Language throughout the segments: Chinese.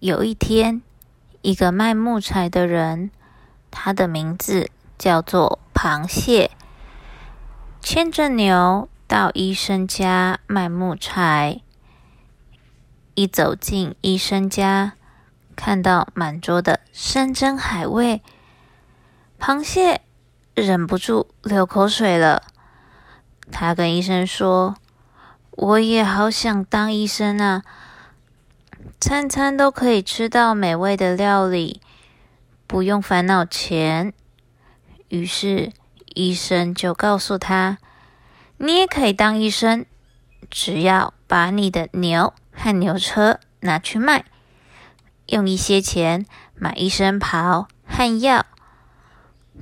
有一天，一个卖木材的人，他的名字叫做螃蟹，牵着牛到医生家卖木材。一走进医生家，看到满桌的山珍海味，螃蟹忍不住流口水了。他跟医生说：“我也好想当医生啊！”餐餐都可以吃到美味的料理，不用烦恼钱。于是医生就告诉他：“你也可以当医生，只要把你的牛和牛车拿去卖，用一些钱买医生袍和药，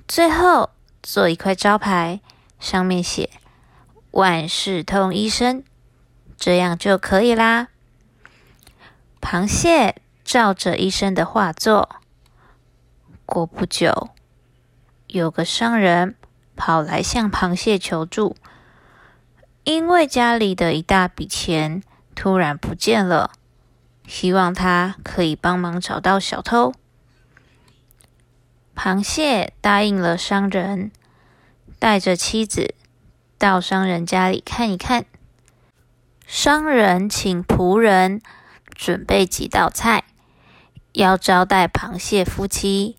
最后做一块招牌，上面写‘万事通医生’，这样就可以啦。”螃蟹照着医生的话做。过不久，有个商人跑来向螃蟹求助，因为家里的一大笔钱突然不见了，希望他可以帮忙找到小偷。螃蟹答应了商人，带着妻子到商人家里看一看。商人请仆人。准备几道菜，要招待螃蟹夫妻。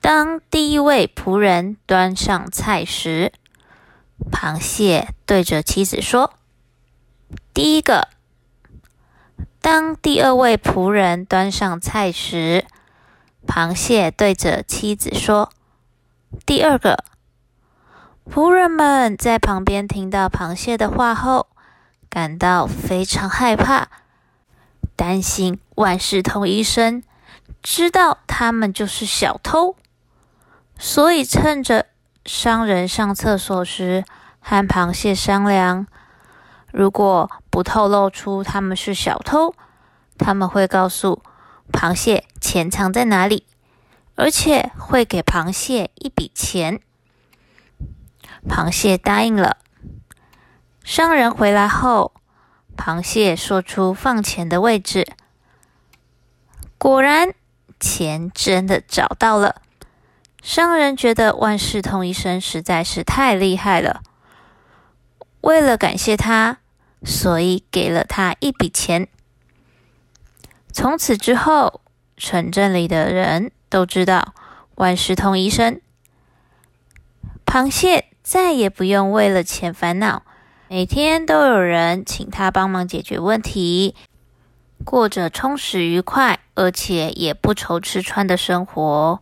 当第一位仆人端上菜时，螃蟹对着妻子说：“第一个。”当第二位仆人端上菜时，螃蟹对着妻子说：“第二个。”仆人们在旁边听到螃蟹的话后，感到非常害怕。担心万事通医生知道他们就是小偷，所以趁着商人上厕所时，和螃蟹商量：如果不透露出他们是小偷，他们会告诉螃蟹钱藏在哪里，而且会给螃蟹一笔钱。螃蟹答应了。商人回来后。螃蟹说出放钱的位置，果然钱真的找到了。商人觉得万事通医生实在是太厉害了，为了感谢他，所以给了他一笔钱。从此之后，城镇里的人都知道万事通医生，螃蟹再也不用为了钱烦恼。每天都有人请他帮忙解决问题，过着充实愉快，而且也不愁吃穿的生活。